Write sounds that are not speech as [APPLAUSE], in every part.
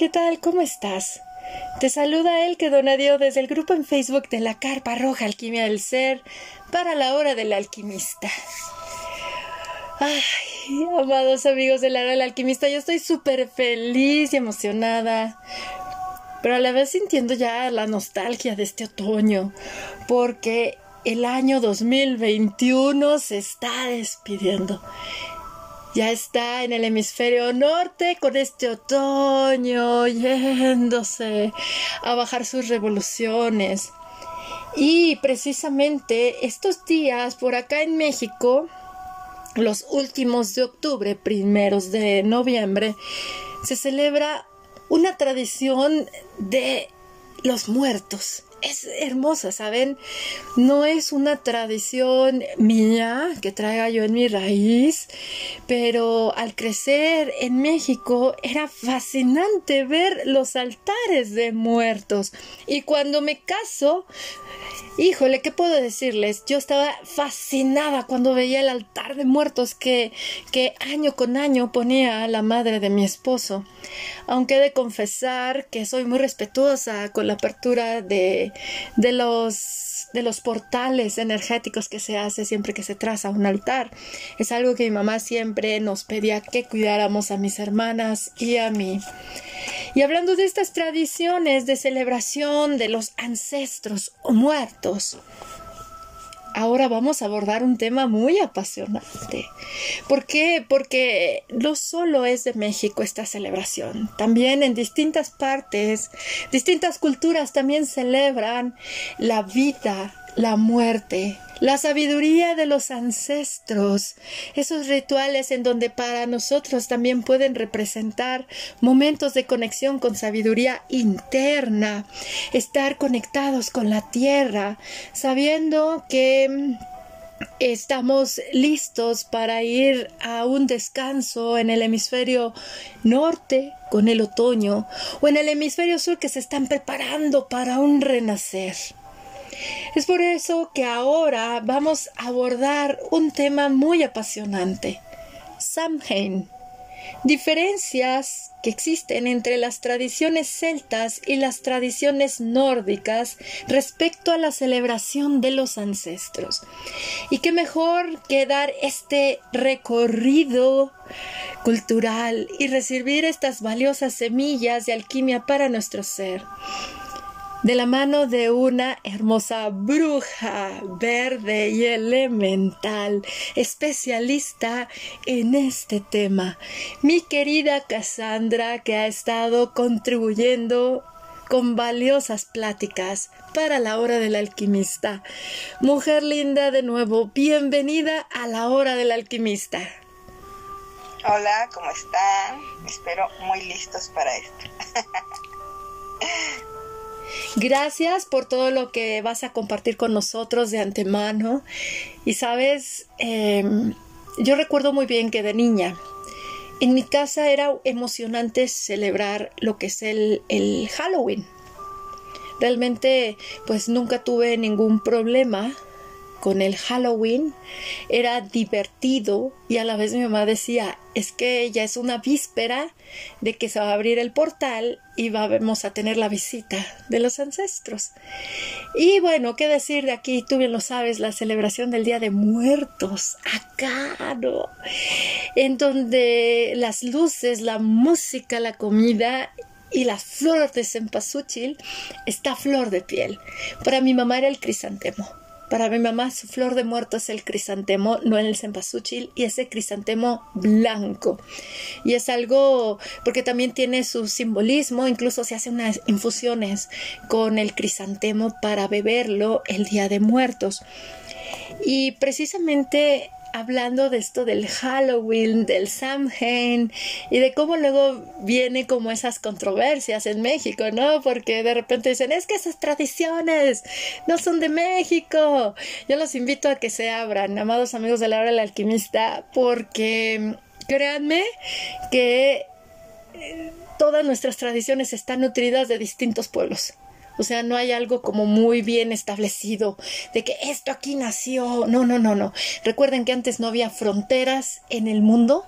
¿qué tal? ¿Cómo estás? Te saluda el que donadio desde el grupo en Facebook de la Carpa Roja Alquimia del Ser para la hora del alquimista. Ay, amados amigos de la hora del alquimista, yo estoy súper feliz y emocionada, pero a la vez sintiendo ya la nostalgia de este otoño, porque el año 2021 se está despidiendo ya está en el hemisferio norte con este otoño yéndose a bajar sus revoluciones. Y precisamente estos días por acá en México, los últimos de octubre, primeros de noviembre, se celebra una tradición de los muertos es hermosa, ¿saben? No es una tradición mía que traiga yo en mi raíz, pero al crecer en México era fascinante ver los altares de muertos. Y cuando me caso, híjole, ¿qué puedo decirles? Yo estaba fascinada cuando veía el altar de muertos que, que año con año ponía la madre de mi esposo. Aunque he de confesar que soy muy respetuosa con la apertura de de, los, de los portales energéticos que se hace siempre que se traza un altar. Es algo que mi mamá siempre nos pedía que cuidáramos a mis hermanas y a mí. Y hablando de estas tradiciones de celebración de los ancestros muertos, ahora vamos a abordar un tema muy apasionante. ¿Por qué? Porque no solo es de México esta celebración, también en distintas partes, distintas culturas también celebran la vida, la muerte, la sabiduría de los ancestros, esos rituales en donde para nosotros también pueden representar momentos de conexión con sabiduría interna, estar conectados con la tierra, sabiendo que mm, estamos listos para ir a un descanso en el hemisferio norte con el otoño o en el hemisferio sur que se están preparando para un renacer. Es por eso que ahora vamos a abordar un tema muy apasionante, Samhain. Diferencias que existen entre las tradiciones celtas y las tradiciones nórdicas respecto a la celebración de los ancestros. Y qué mejor que dar este recorrido cultural y recibir estas valiosas semillas de alquimia para nuestro ser de la mano de una hermosa bruja verde y elemental, especialista en este tema, mi querida Cassandra, que ha estado contribuyendo con valiosas pláticas para la hora del alquimista. Mujer linda, de nuevo, bienvenida a la hora del alquimista. Hola, ¿cómo están? Espero muy listos para esto. [LAUGHS] Gracias por todo lo que vas a compartir con nosotros de antemano. Y sabes, em, yo recuerdo muy bien que de niña, en mi casa era emocionante celebrar lo que es el, el Halloween. Realmente, pues nunca tuve ningún problema con el Halloween era divertido y a la vez mi mamá decía es que ya es una víspera de que se va a abrir el portal y vamos a tener la visita de los ancestros. Y bueno, qué decir de aquí, tú bien lo sabes, la celebración del Día de Muertos, acá, ¿no? En donde las luces, la música, la comida y la flor de cempasúchil está flor de piel. Para mi mamá era el crisantemo. Para mi mamá su flor de muerto es el crisantemo, no el cempasúchil, y ese crisantemo blanco. Y es algo, porque también tiene su simbolismo, incluso se hacen unas infusiones con el crisantemo para beberlo el día de muertos. Y precisamente hablando de esto del Halloween, del Samhain y de cómo luego viene como esas controversias en México, ¿no? Porque de repente dicen, es que esas tradiciones no son de México. Yo los invito a que se abran, amados amigos de la hora del alquimista, porque créanme que eh, todas nuestras tradiciones están nutridas de distintos pueblos. O sea, no hay algo como muy bien establecido de que esto aquí nació. No, no, no, no. Recuerden que antes no había fronteras en el mundo.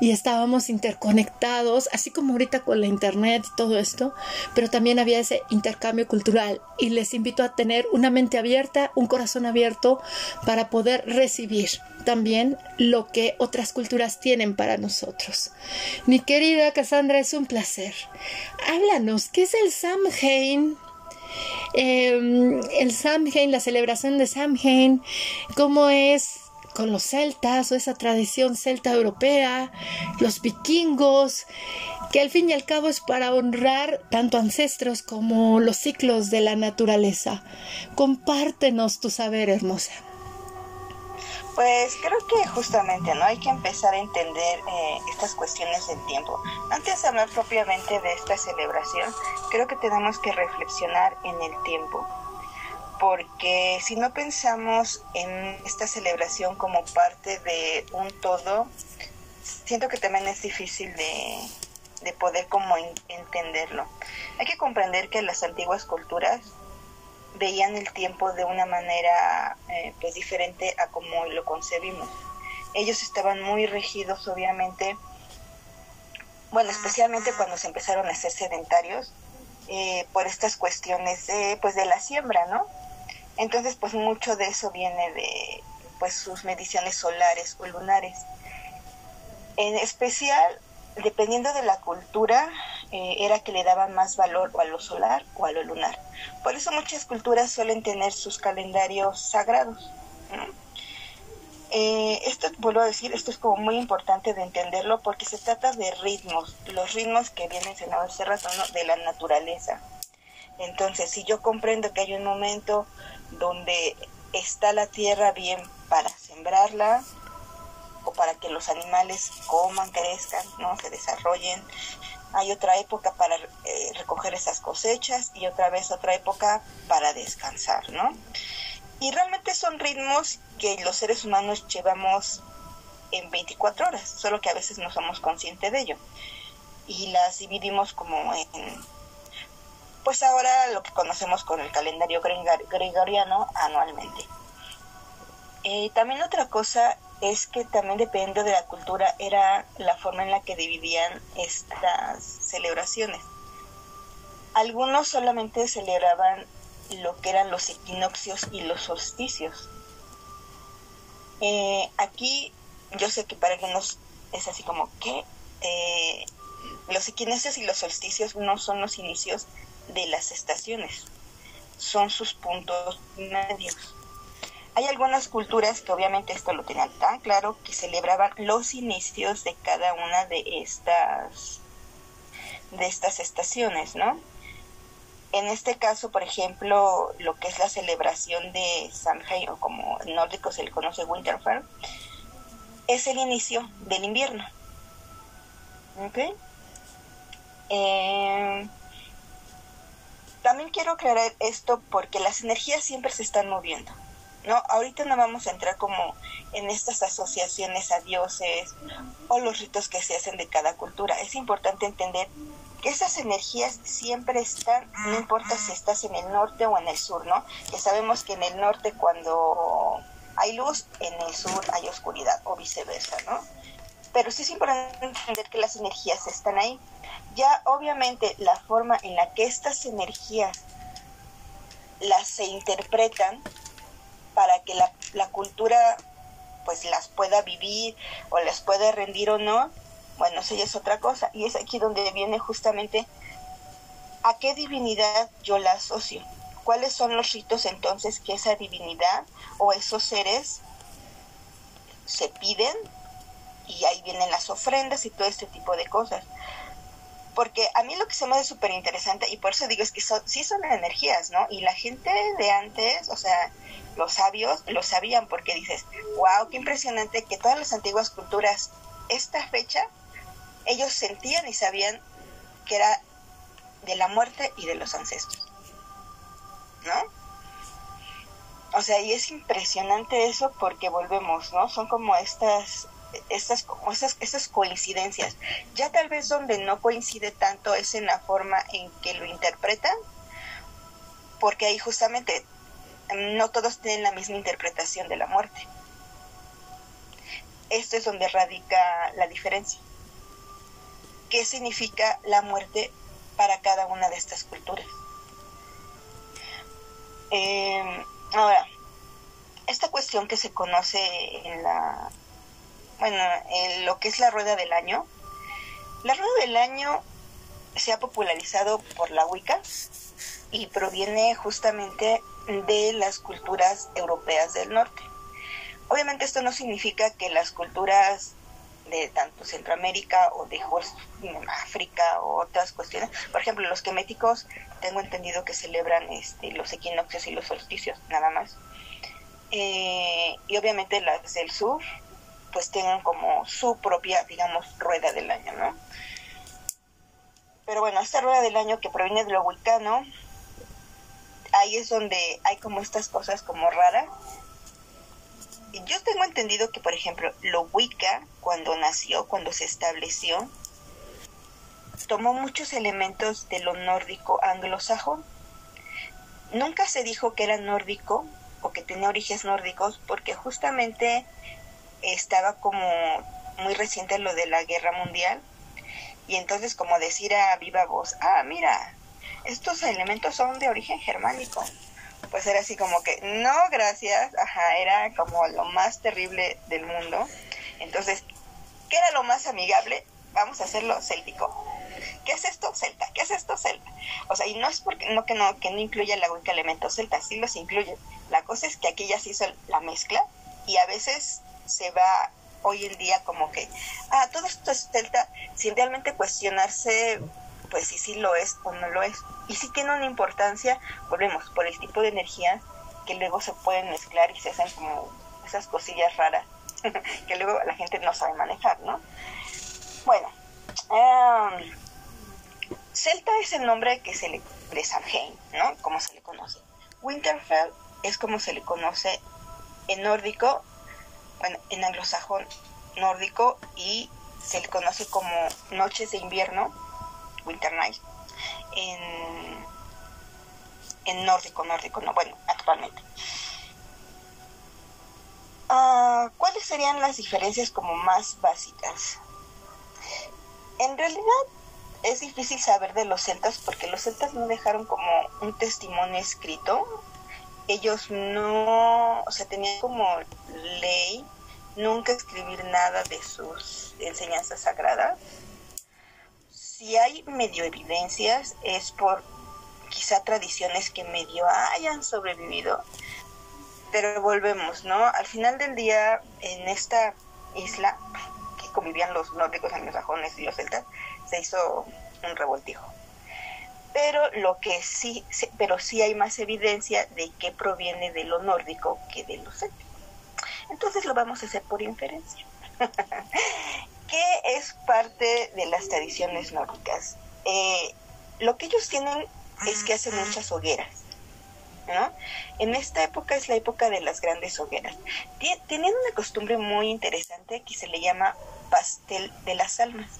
y estábamos interconectados, así como ahorita con la internet y todo esto, pero también había ese intercambio cultural y les invito a tener una mente abierta, un corazón abierto para poder recibir también lo que otras culturas tienen para nosotros. Mi querida Cassandra, es un placer. Háblanos, ¿qué es el Samhain? Eh, el Samhain, la celebración de Samhain, cómo es con los celtas o esa tradición celta europea, los vikingos, que al fin y al cabo es para honrar tanto ancestros como los ciclos de la naturaleza. Compártenos tu saber, hermosa. Pues creo que justamente no hay que empezar a entender eh, estas cuestiones del tiempo. Antes de hablar propiamente de esta celebración, creo que tenemos que reflexionar en el tiempo porque si no pensamos en esta celebración como parte de un todo, siento que también es difícil de, poder como entenderlo. Hay que comprender que las antiguas culturas veían el tiempo de una manera eh, pues diferente a como lo concebimos. Ellos estaban muy regidos, obviamente, bueno, especialmente cuando se empezaron a ser sedentarios, eh, por estas cuestiones de, pues, de la siembra, ¿no? Entonces, pues mucho de eso viene de pues sus mediciones solares o lunares. En especial, dependiendo de la cultura, eh, era que le daban más valor o a lo solar o a lo lunar. Por eso muchas culturas suelen tener sus calendarios sagrados. Eh, esto, vuelvo a decir, esto es como muy importante de entenderlo porque se trata de ritmos, los ritmos que vienen en hace rato, de la naturaleza. Entonces, si yo comprendo que hay un momento donde está la tierra bien para sembrarla o para que los animales coman, crezcan, ¿no? se desarrollen. Hay otra época para eh, recoger esas cosechas y otra vez otra época para descansar, ¿no? Y realmente son ritmos que los seres humanos llevamos en 24 horas, solo que a veces no somos conscientes de ello. Y las dividimos como en pues ahora lo que conocemos con el calendario gregoriano anualmente. Eh, también otra cosa es que también dependiendo de la cultura era la forma en la que dividían estas celebraciones. Algunos solamente celebraban lo que eran los equinoccios y los solsticios. Eh, aquí yo sé que para algunos es así como que eh, los equinoccios y los solsticios no son los inicios de las estaciones. Son sus puntos medios. Hay algunas culturas que obviamente esto lo tenían tan claro que celebraban los inicios de cada una de estas de estas estaciones, ¿no? En este caso, por ejemplo, lo que es la celebración de Samhain o como en nórdico se le conoce Winterfell, es el inicio del invierno. Eh, también quiero aclarar esto porque las energías siempre se están moviendo. ¿No? Ahorita no vamos a entrar como en estas asociaciones a dioses o los ritos que se hacen de cada cultura. Es importante entender que esas energías siempre están, no importa si estás en el norte o en el sur, ¿no? Que sabemos que en el norte cuando hay luz, en el sur hay oscuridad o viceversa, ¿no? Pero sí es importante entender que las energías están ahí. Ya obviamente la forma en la que estas energías las se interpretan para que la, la cultura pues las pueda vivir o las pueda rendir o no, bueno, eso ya es otra cosa. Y es aquí donde viene justamente a qué divinidad yo la asocio. ¿Cuáles son los ritos entonces que esa divinidad o esos seres se piden? Y ahí vienen las ofrendas y todo este tipo de cosas porque a mí lo que se me hace súper interesante y por eso digo es que sí son energías, ¿no? Y la gente de antes, o sea, los sabios lo sabían porque dices, wow, qué impresionante que todas las antiguas culturas, esta fecha, ellos sentían y sabían que era de la muerte y de los ancestros, ¿no? O sea, y es impresionante eso porque volvemos, ¿no? Son como estas estas, esas, esas coincidencias. Ya tal vez donde no coincide tanto es en la forma en que lo interpretan, porque ahí justamente no todos tienen la misma interpretación de la muerte. esto es donde radica la diferencia. ¿Qué significa la muerte para cada una de estas culturas? Em, ahora, esta cuestión que se conoce en la, bueno, en lo que es la rueda del año, la rueda del año se ha popularizado por la Wicca y proviene justamente de las culturas europeas del norte. Obviamente esto no significa que las culturas de tanto Centroamérica o de África o otras cuestiones, por ejemplo, los queméticos tengo entendido que celebran este, los equinoccios y los solsticios, nada más. Eh, y obviamente las del sur, pues tienen como su propia, digamos, rueda del año, ¿no? Pero bueno, esta rueda del año que proviene de lo vulcano, ahí es donde hay como estas cosas como raras. Yo tengo entendido que, por ejemplo, lo Wicca, cuando nació, cuando se estableció, tomó muchos elementos de lo nórdico anglosajón. Nunca se dijo que era nórdico o que tenía orígenes nórdicos porque justamente estaba como muy reciente lo de la guerra mundial y entonces como decir a viva voz, ah, mira, estos elementos son de origen germánico. Pues era así como que, no, gracias, ajá, era como lo más terrible del mundo. Entonces, ¿qué era lo más amigable? Vamos a hacerlo céltico. ¿Qué es esto? Celta. ¿Qué es esto? Celta. O sea, y no es porque no que no que no incluya la única elemento celta, sí los incluye. La cosa es que aquí ya se hizo la mezcla y a veces se va hoy en día como que, ah, todo esto es celta, sin realmente cuestionarse pues si sí lo es o no lo es. Y si tiene una importancia, volvemos, por el tipo de energía que luego se pueden mezclar y se hacen como esas cosillas raras [LAUGHS] que luego la gente no sabe manejar, ¿no? Bueno, em, Celta es el nombre que se le de Samhain, ¿no? Como se le conoce. Winterfell es como se le conoce en nórdico, en anglosajón nórdico y se le conoce como noches de invierno Winter Night en, en nórdico, nórdico, no, bueno, actualmente. Ah, ¿Cuáles serían las diferencias como más básicas? En realidad es difícil saber de los celtas porque los celtas no dejaron como un testimonio escrito. Ellos no, o sea, tenían como ley nunca escribir nada de sus enseñanzas sagradas si hay medio evidencias es por quizá tradiciones que medio hayan sobrevivido, pero volvemos, ¿no? Al final del día, en esta isla que convivían los nórdicos, anglosajones y los celtas, se hizo un revoltijo. Pero lo que sí, pero sí hay más evidencia de que proviene de lo nórdico que de lo céltico. Entonces lo vamos a hacer por inferencia. [LAUGHS] ¿Qué es parte de las tradiciones nórdicas? Eh, lo que ellos tienen es que hacen muchas hogueras. ¿no? En esta época es la época de las grandes hogueras. Tienen una costumbre muy interesante que se le llama pastel de las almas,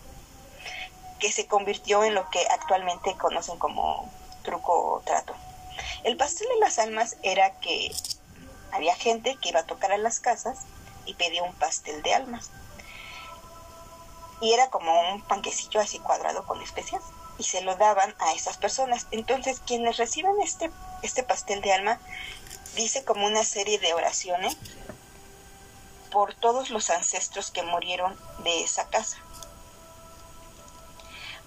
que se convirtió en lo que actualmente conocen como truco o trato. El pastel de las almas era que había gente que iba a tocar a las casas y pedía un pastel de almas y era como un panquecillo así cuadrado con especias y se lo daban a esas personas. Entonces, quienes reciben este, este pastel de alma, dice como una serie de oraciones por todos los ancestros que murieron de esa casa.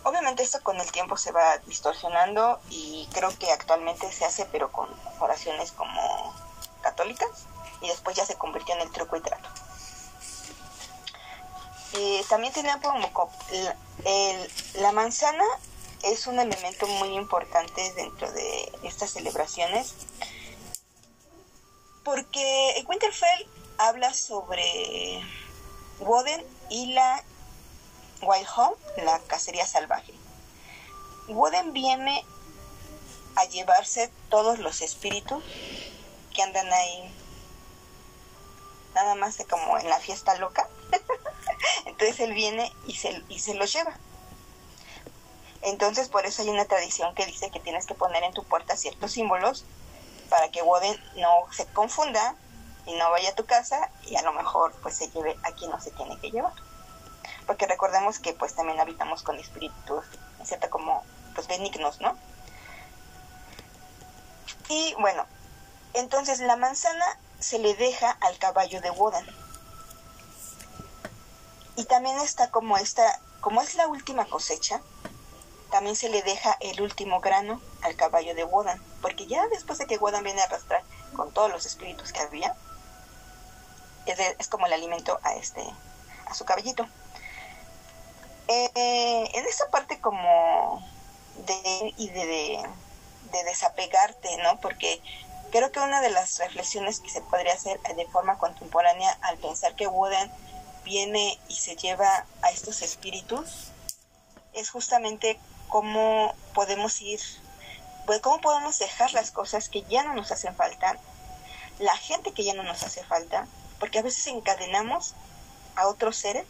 Obviamente esto con el tiempo se va distorsionando y creo que actualmente se hace pero con oraciones como y después ya se convirtió en el truco y trato. También tenía como la manzana es un elemento muy importante dentro de estas celebraciones porque Winterfell habla sobre Woden y la Wild Home, la cacería salvaje. Woden viene a llevarse todos los espíritus que andan ahí nada más como en la fiesta loca [LAUGHS] Entonces él viene y se, y se los lleva. Entonces por eso hay una tradición que dice que tienes que poner en tu puerta ciertos símbolos para que Woden no se confunda y no vaya a tu casa y a lo mejor pues se lleve a quien no se tiene que llevar. Porque recordemos que pues también habitamos con espíritus, como pues benignos, ¿no? Y bueno, entonces la manzana se le deja al caballo de Wodan. Y también está como esta, como es la última cosecha, también se le deja el último grano al caballo de Wodan, porque ya después de que Wodan viene a arrastrar con todos los espíritus que había, es, como el alimento a este, a su caballito. Eh, en esta parte como de y de, de, desapegarte, ¿no? Porque creo que una de las reflexiones que se podría hacer de forma contemporánea al pensar que Woden viene y se lleva a estos espíritus es justamente cómo podemos ir, pues cómo podemos dejar las cosas que ya no nos hacen falta, la gente que ya no nos hace falta, porque a veces encadenamos a otros seres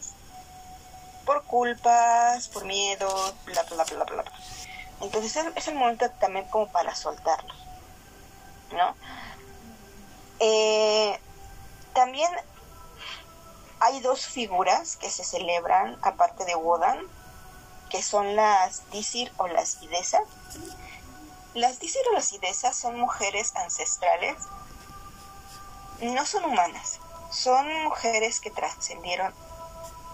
por culpas, por miedo, bla, bla, bla, bla, bla. Entonces es, el momento también como para soltarlos, ¿no? Eh, también hay dos figuras que se celebran aparte de Wodan, que son las Disir o las Idesas. Las Disir o las Idesas son mujeres ancestrales, no son humanas, son mujeres que trascendieron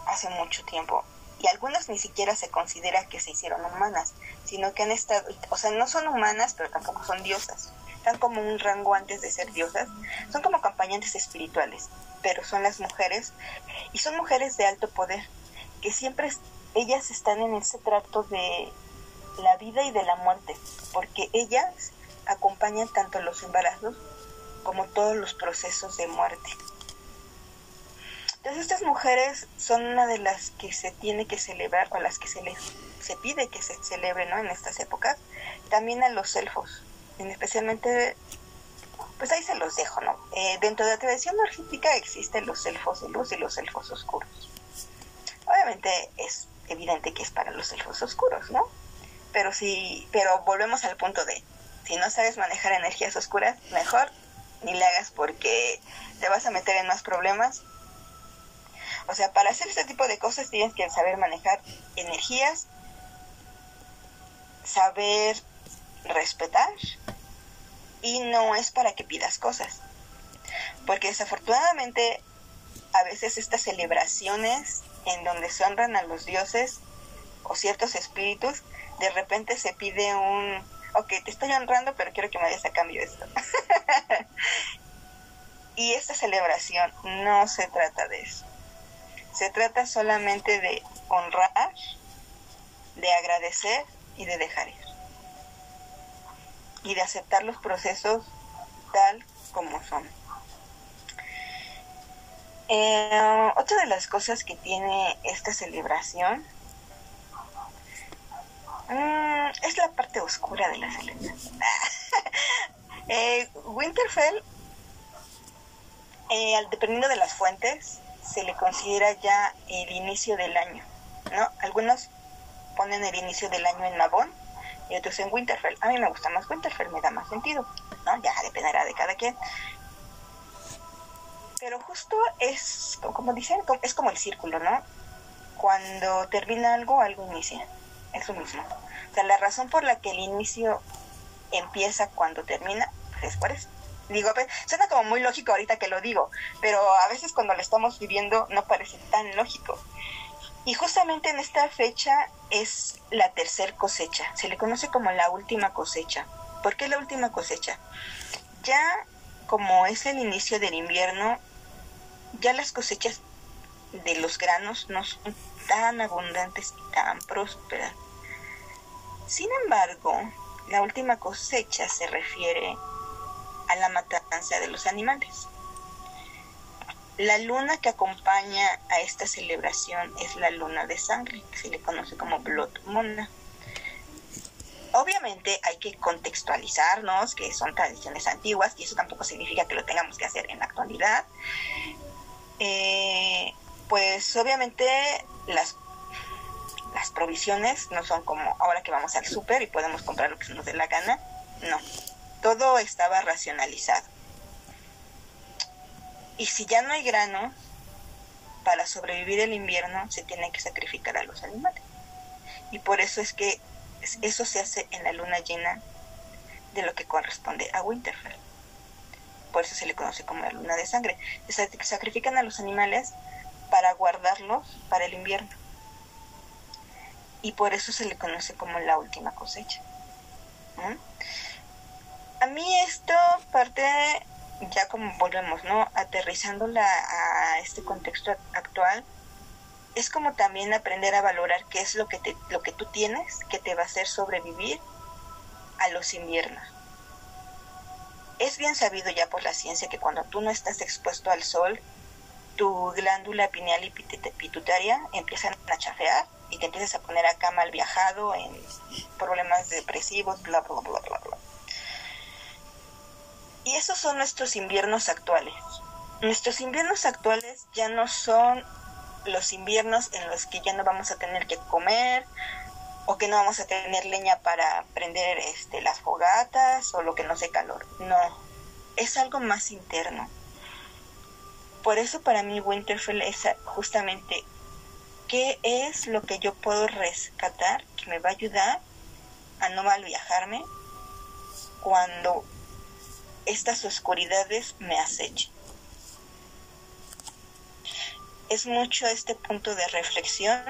hace mucho tiempo y algunas ni siquiera se considera que se hicieron humanas, sino que han estado, o sea, no son humanas, pero tampoco son diosas. Están como un rango antes de ser diosas. Son como acompañantes espirituales, pero son las mujeres y son mujeres de alto poder, que siempre ellas están en ese trato de la vida y de la muerte, porque ellas acompañan tanto los embarazos como todos los procesos de muerte. Entonces estas mujeres son una de las que se tiene que celebrar o las que se les se pide que se celebre ¿no? en estas épocas. También a los elfos, especialmente, pues ahí se los dejo, ¿no? Eh, dentro de la tradición argética existen los elfos de luz y los elfos oscuros. Obviamente es evidente que es para los elfos oscuros, ¿no? Pero si, pero volvemos al punto de, si no sabes manejar energías oscuras, mejor ni le hagas porque te vas a meter en más problemas o sea, para hacer este tipo de cosas tienes que saber manejar energías, saber respetar y no es para que pidas cosas. Porque desafortunadamente a veces estas celebraciones en donde se honran a los dioses o ciertos espíritus, de repente se pide un, ok, te estoy honrando, pero quiero que me des a cambio esto. [LAUGHS] y esta celebración no se trata de eso. Se trata solamente de honrar, de agradecer y de dejar ir. Y de aceptar los procesos tal como son. Eh, otra de las cosas que tiene esta celebración mm, es la parte oscura de la celebración. [LAUGHS] eh, Winterfell, eh, dependiendo de las fuentes, se le considera ya el inicio del año, ¿no? Algunos ponen el inicio del año en Nabón y otros en Winterfell. A mí me gusta más Winterfell, me da más sentido, ¿no? Ya dependerá de cada quien. Pero justo es, como dicen, es como el círculo, ¿no? Cuando termina algo, algo inicia. Es lo mismo. O sea, la razón por la que el inicio empieza cuando termina, pues es por eso. Digo, suena como muy lógico ahorita que lo digo, pero a veces cuando lo estamos viviendo no parece tan lógico. Y justamente en esta fecha es la tercer cosecha, se le conoce como la última cosecha. ¿Por qué la última cosecha? Ya como es el inicio del invierno, ya las cosechas de los granos no son tan abundantes y tan prósperas. Sin embargo, la última cosecha se refiere a la matanza de los animales. La luna que acompaña a esta celebración es la luna de sangre, que se le conoce como Blood Moon. Obviamente hay que contextualizarnos que son tradiciones antiguas y eso tampoco significa que lo tengamos que hacer en la actualidad. Eh, pues obviamente las, las provisiones no son como ahora que vamos al súper y podemos comprar lo que nos dé la gana. No, todo estaba racionalizado. Y si ya no hay grano, para sobrevivir el invierno se tienen que sacrificar a los animales. Y por eso es que eso se hace en la luna llena de lo que corresponde a Winterfell. Por eso se le conoce como la luna de sangre. Sacrifican a los animales para guardarlos para el invierno. Y por eso se le conoce como la última cosecha. A mí esto parte ya como volvemos, ¿no? Aterrizándola a este contexto actual, es como también aprender a valorar qué es lo que, te, lo que tú tienes que te va a hacer sobrevivir a los inviernos. Es bien sabido ya por la ciencia que cuando tú no estás expuesto al sol, tu glándula pineal y pituitaria empiezan a chafear y te empiezas a poner acá mal viajado en problemas depresivos, bla, bla, bla, bla, bla. Y esos son nuestros inviernos actuales. Nuestros inviernos actuales ya no son los inviernos en los que ya no vamos a tener que comer o que no vamos a tener leña para prender este, las fogatas o lo que no sé calor. No, es algo más interno. Por eso para mí Winterfell es justamente qué es lo que yo puedo rescatar que me va a ayudar a no mal viajarme cuando estas oscuridades me acechen. Es mucho este punto de reflexión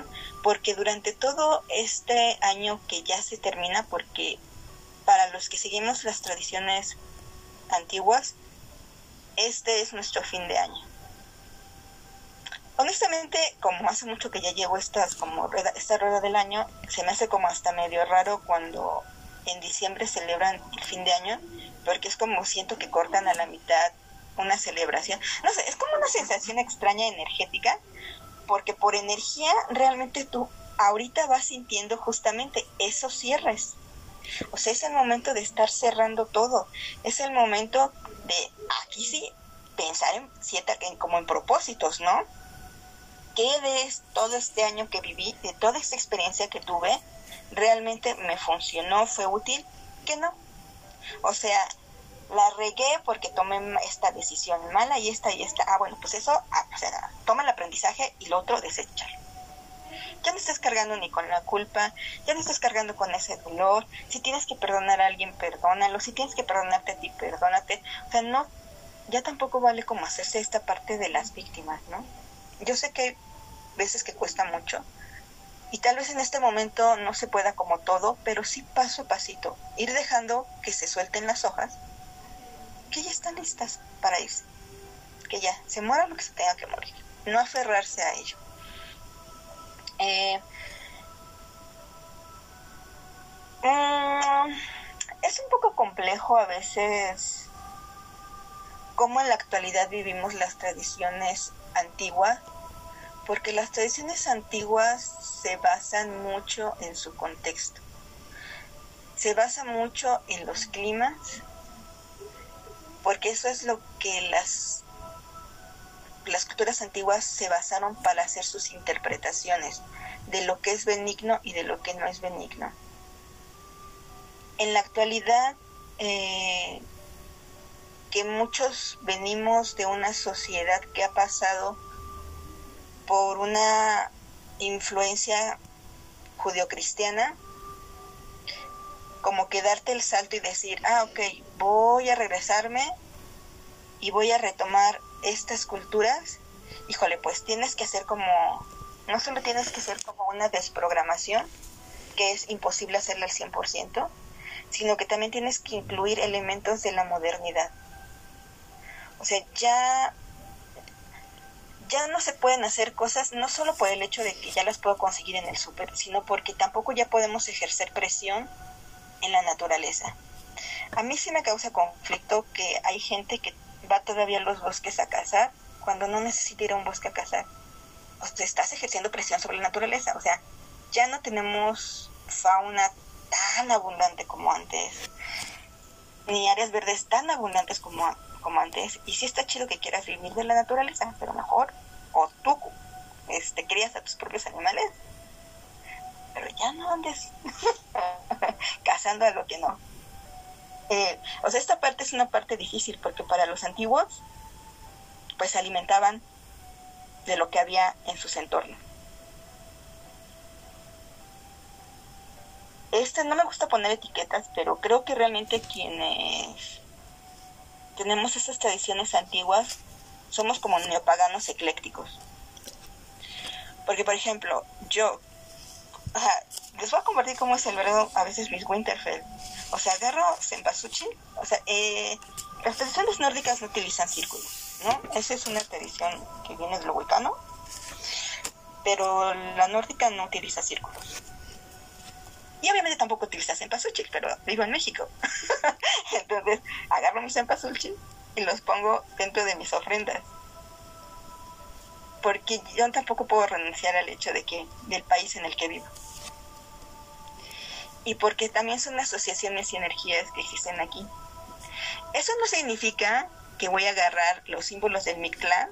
porque durante todo este año que ya se termina, porque para los que seguimos las tradiciones antiguas, este es nuestro fin de año. Honestamente, como hace mucho que ya llevo estas como esta rueda del año, se me hace como hasta medio raro cuando en diciembre celebran el fin de año, porque es como siento que cortan a la mitad una celebración. No sé, es como una sensación extraña energética, porque por energía realmente tú ahorita vas sintiendo justamente esos cierres. O sea, es el momento de estar cerrando todo. Es el momento de, aquí sí, pensar en, en como en propósitos, ¿no? ¿Qué de todo este año que viví, de toda esta experiencia que tuve, realmente me funcionó, fue útil? Que no. O sea, la regué porque tomé esta decisión mala y esta y esta. Ah, bueno, pues eso, ah, o sea, toma el aprendizaje y lo otro, desecharlo. Ya no estás cargando ni con la culpa, ya no estás cargando con ese dolor. Si tienes que perdonar a alguien, perdónalo. Si tienes que perdonarte a ti, perdónate. O sea, no, ya tampoco vale como hacerse esta parte de las víctimas, ¿no? Yo sé que veces que cuesta mucho, y tal vez en este momento no se pueda como todo, pero sí paso a pasito, ir dejando que se suelten las hojas que ya están listas para irse. Que ya se muera lo que se tenga que morir. No aferrarse a ello. Eh, mm, es un poco complejo a veces cómo en la actualidad vivimos las tradiciones antiguas, porque las tradiciones antiguas se basan mucho en su contexto. Se basa mucho en los climas, porque eso es lo que las, las culturas antiguas se basaron para hacer sus interpretaciones de lo que es benigno y de lo que no es benigno. En la actualidad, eh, que muchos venimos de una sociedad que ha pasado por una influencia judeocristiana, como que darte el salto y decir, ah, ok, voy a regresarme y voy a retomar estas culturas, híjole, pues tienes que hacer como, no solo tienes que hacer como una desprogramación, que es imposible hacerla al 100%, sino que también tienes que incluir elementos de la modernidad. O sea, ya ya no se pueden hacer cosas no solo por el hecho de que ya las puedo conseguir en el súper, sino porque tampoco ya podemos ejercer presión en la naturaleza. A mí sí me causa conflicto que hay gente que va todavía a los bosques a cazar cuando no necesita ir a un bosque a cazar. O sea, estás ejerciendo presión sobre la naturaleza. O sea, ya no tenemos fauna tan abundante como antes, ni áreas verdes tan abundantes como, como antes. Y sí está chido que quieras vivir de la naturaleza, pero mejor, o tú este, crías a tus propios animales, pero ya no andes [LAUGHS] cazando a lo que no. Eh, o sea, esta parte es una parte difícil porque para los antiguos pues se alimentaban de lo que había en sus entornos. Este no me gusta poner etiquetas, pero creo que realmente quienes tenemos esas tradiciones antiguas somos como neopaganos eclécticos. Porque, por ejemplo, yo les voy a compartir cómo es el verano a veces mis Winterfell. O sea, agarro cempasúchil. O sea, eh, las tradiciones nórdicas no utilizan círculos, ¿no? Esa es una tradición que viene de lo. Pero la nórdica no utiliza círculos. Y obviamente tampoco utiliza cempasúchil, pero vivo en México. [LAUGHS] Entonces, agarro mi cempasúchil y los pongo dentro de mis ofrendas porque yo tampoco puedo renunciar al hecho de que del país en el que vivo. Y porque también son asociaciones y energías que existen aquí. Eso no significa que voy a agarrar los símbolos del Mictlán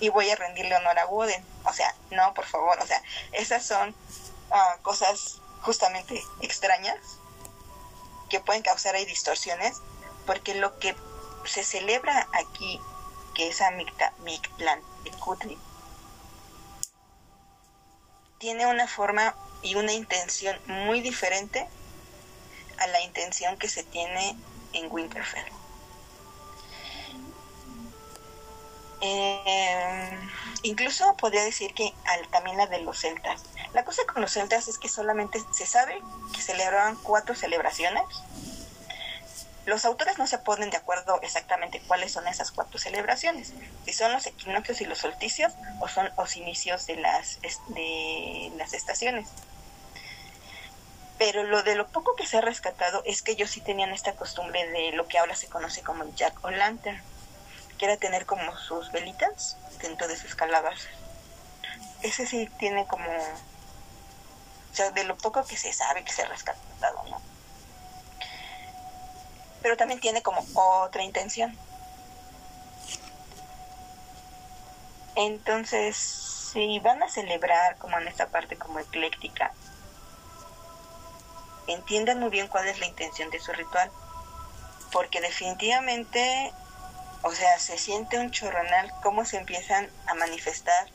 y voy a rendirle honor a Woden. O sea, no, por favor. O sea, esas son ah, cosas justamente extrañas que pueden causar distorsiones, porque lo que se celebra aquí, que es Kutli, tiene una forma y una intención muy diferente a la intención que se tiene en Winterfell. Eh, incluso podría decir que al, también la de los celtas. La cosa con los celtas es que solamente se sabe que celebraban cuatro celebraciones los autores no se ponen de acuerdo exactamente cuáles son esas cuatro celebraciones, si son los equinoccios y los solsticios o son los inicios de las, de las estaciones. Pero lo de lo poco que se ha rescatado es que ellos sí tenían esta costumbre de lo que ahora se conoce como el Jack o Lantern, que era tener como sus velitas dentro de sus calabazas. Ese sí tiene como, o sea, de lo poco que se sabe que se ha rescatado, ¿no? pero también tiene como otra intención. Entonces, si van a celebrar como en esta parte como ecléctica, entiendan muy bien cuál es la intención de su ritual, porque definitivamente, o sea, se siente un chorronal cómo se empiezan a manifestar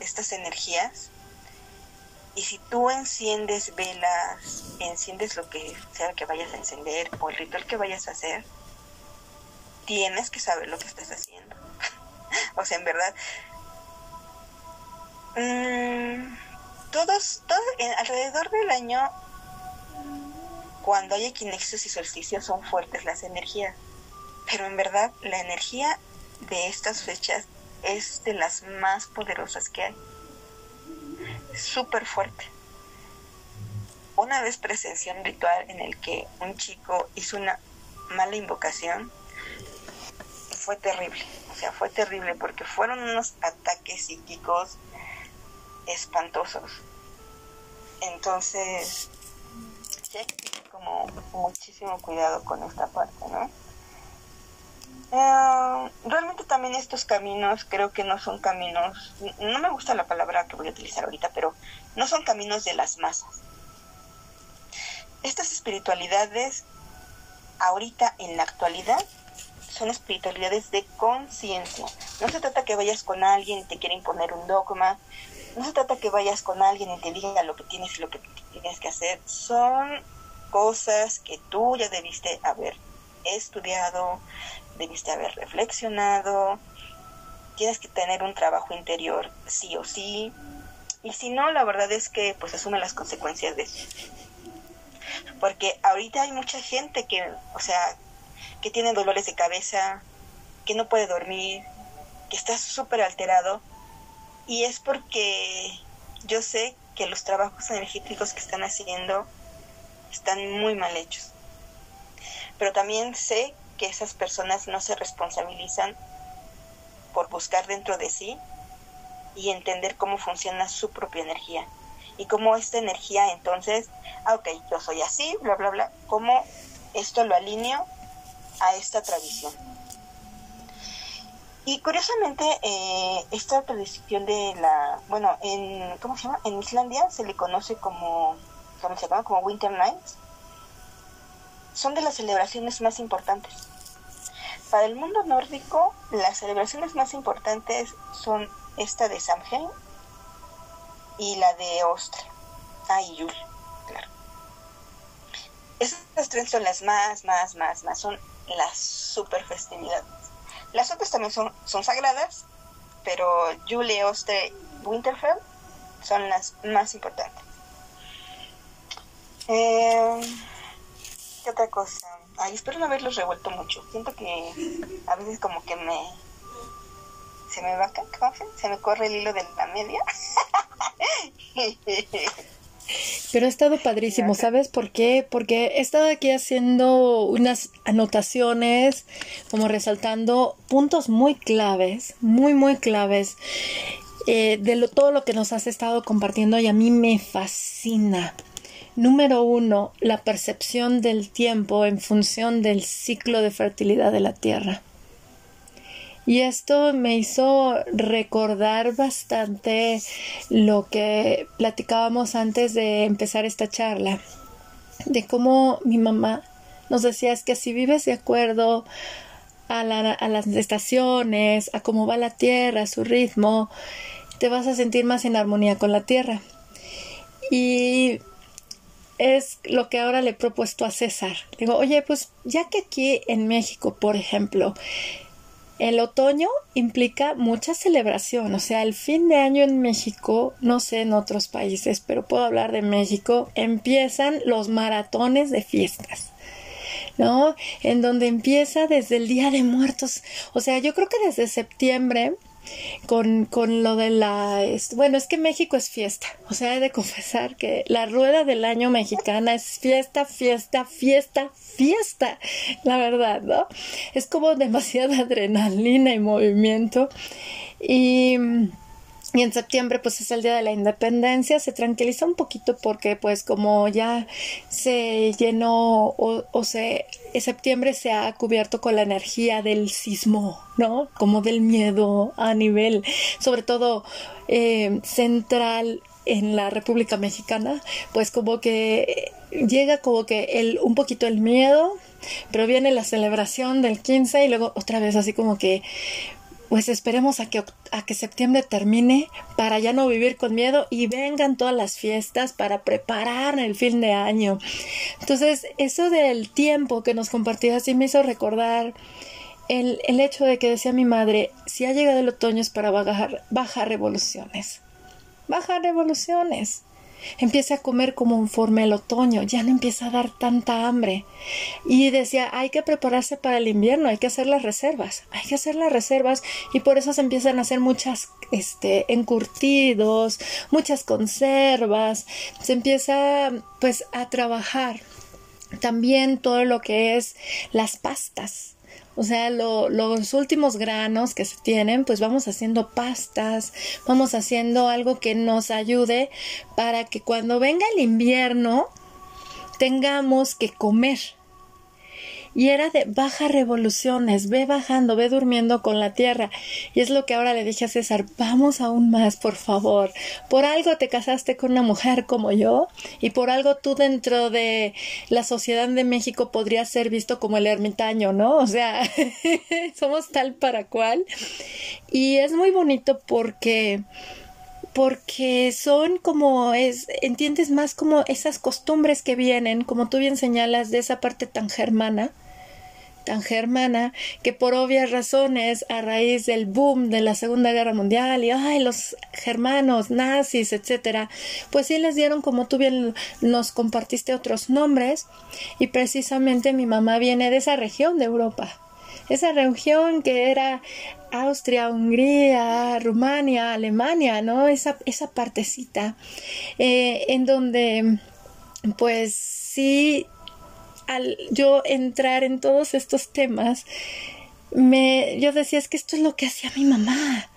estas energías y si tú enciendes velas, enciendes lo que sea que vayas a encender o el ritual que vayas a hacer, tienes que saber lo que estás haciendo. [LAUGHS] o sea, en verdad, mmm, todos, todos alrededor del año, cuando hay equinoccios y solsticios, son fuertes las energías. Pero en verdad, la energía de estas fechas es de las más poderosas que hay súper fuerte. Una vez presencié un ritual en el que un chico hizo una mala invocación. Fue terrible, o sea, fue terrible porque fueron unos ataques psíquicos espantosos. Entonces, como muchísimo cuidado con esta parte, ¿no? Eh, realmente también estos caminos creo que no son caminos, no me gusta la palabra que voy a utilizar ahorita, pero no son caminos de las masas. Estas espiritualidades, ahorita en la actualidad, son espiritualidades de conciencia. No se trata que vayas con alguien y te quiera imponer un dogma, no se trata que vayas con alguien y te diga lo que tienes y lo que tienes que hacer. Son cosas que tú ya debiste haber estudiado, debiste haber reflexionado, tienes que tener un trabajo interior sí o sí, y si no, la verdad es que pues asume las consecuencias de eso. Porque ahorita hay mucha gente que, o sea, que tiene dolores de cabeza, que no puede dormir, que está súper alterado, y es porque yo sé que los trabajos energéticos que están haciendo están muy mal hechos. Pero también sé que esas personas no se responsabilizan por buscar dentro de sí y entender cómo funciona su propia energía. Y cómo esta energía entonces, ah, ok, yo soy así, bla, bla, bla, cómo esto lo alineo a esta tradición. Y curiosamente, eh, esta tradición de la, bueno, en, ¿cómo se llama? En Islandia se le conoce como, ¿cómo se llama? Como Winter Nights. Son de las celebraciones más importantes para el mundo nórdico, las celebraciones más importantes son esta de Samhain y la de Ostra. Ah, y Yule, claro. Esas tres son las más, más, más, más, son las super festividades. Las otras también son, son sagradas, pero Yule, Ostra, Winterfell son las más importantes. Eh, ¿Qué otra cosa? Ay, espero no haberlos revuelto mucho. Siento que a veces como que me... Se me va, se me corre el hilo de la media. [LAUGHS] Pero ha estado padrísimo, ¿sabes por qué? Porque he estado aquí haciendo unas anotaciones, como resaltando puntos muy claves, muy, muy claves eh, de lo, todo lo que nos has estado compartiendo y a mí me fascina. Número uno, la percepción del tiempo en función del ciclo de fertilidad de la tierra. Y esto me hizo recordar bastante lo que platicábamos antes de empezar esta charla, de cómo mi mamá nos decía es que si vives de acuerdo a, a las estaciones, a cómo va la tierra, a su ritmo, te vas a sentir más en armonía con la tierra. Y es lo que ahora le he propuesto a César. Digo, oye, pues ya que aquí en México, por ejemplo, el otoño implica mucha celebración, o sea, el fin de año en México, no sé en otros países, pero puedo hablar de México, empiezan los maratones de fiestas. ¿No? En donde empieza desde el Día de Muertos. O sea, yo creo que desde septiembre con, con lo de la... bueno, es que México es fiesta. O sea, he de confesar que la rueda del año mexicana es fiesta, fiesta, fiesta, fiesta. La verdad, ¿no? Es como demasiada [LAUGHS] adrenalina y movimiento. Y y en septiembre pues es el día de la independencia, se tranquiliza un poquito porque pues como ya se llenó o, o se septiembre se ha cubierto con la energía del sismo, ¿no? Como del miedo a nivel, sobre todo eh, central en la República Mexicana, pues como que llega como que el, un poquito el miedo, pero viene la celebración del 15 y luego otra vez así como que pues esperemos a que, a que septiembre termine para ya no vivir con miedo y vengan todas las fiestas para preparar el fin de año. Entonces, eso del tiempo que nos compartías sí me hizo recordar el, el hecho de que decía mi madre, si ha llegado el otoño es para bajar, bajar revoluciones. Bajar revoluciones empieza a comer como conforme el otoño, ya no empieza a dar tanta hambre. Y decía, hay que prepararse para el invierno, hay que hacer las reservas, hay que hacer las reservas y por eso se empiezan a hacer muchas este encurtidos, muchas conservas, se empieza pues a trabajar también todo lo que es las pastas o sea, los últimos granos que se tienen, pues vamos haciendo pastas, vamos haciendo algo que nos ayude para que cuando venga el invierno tengamos que comer y era de baja revoluciones, ve bajando, ve durmiendo con la tierra. Y es lo que ahora le dije a César, vamos aún más, por favor. Por algo te casaste con una mujer como yo y por algo tú dentro de la sociedad de México podrías ser visto como el ermitaño, ¿no? O sea, [LAUGHS] somos tal para cual. Y es muy bonito porque porque son como es entiendes más como esas costumbres que vienen como tú bien señalas de esa parte tan germana tan germana que por obvias razones a raíz del boom de la Segunda Guerra Mundial y ay los germanos nazis etcétera pues sí les dieron como tú bien nos compartiste otros nombres y precisamente mi mamá viene de esa región de Europa esa región que era Austria, Hungría, Rumania, Alemania, ¿no? Esa, esa partecita eh, en donde pues sí al yo entrar en todos estos temas, me, yo decía, es que esto es lo que hacía mi mamá,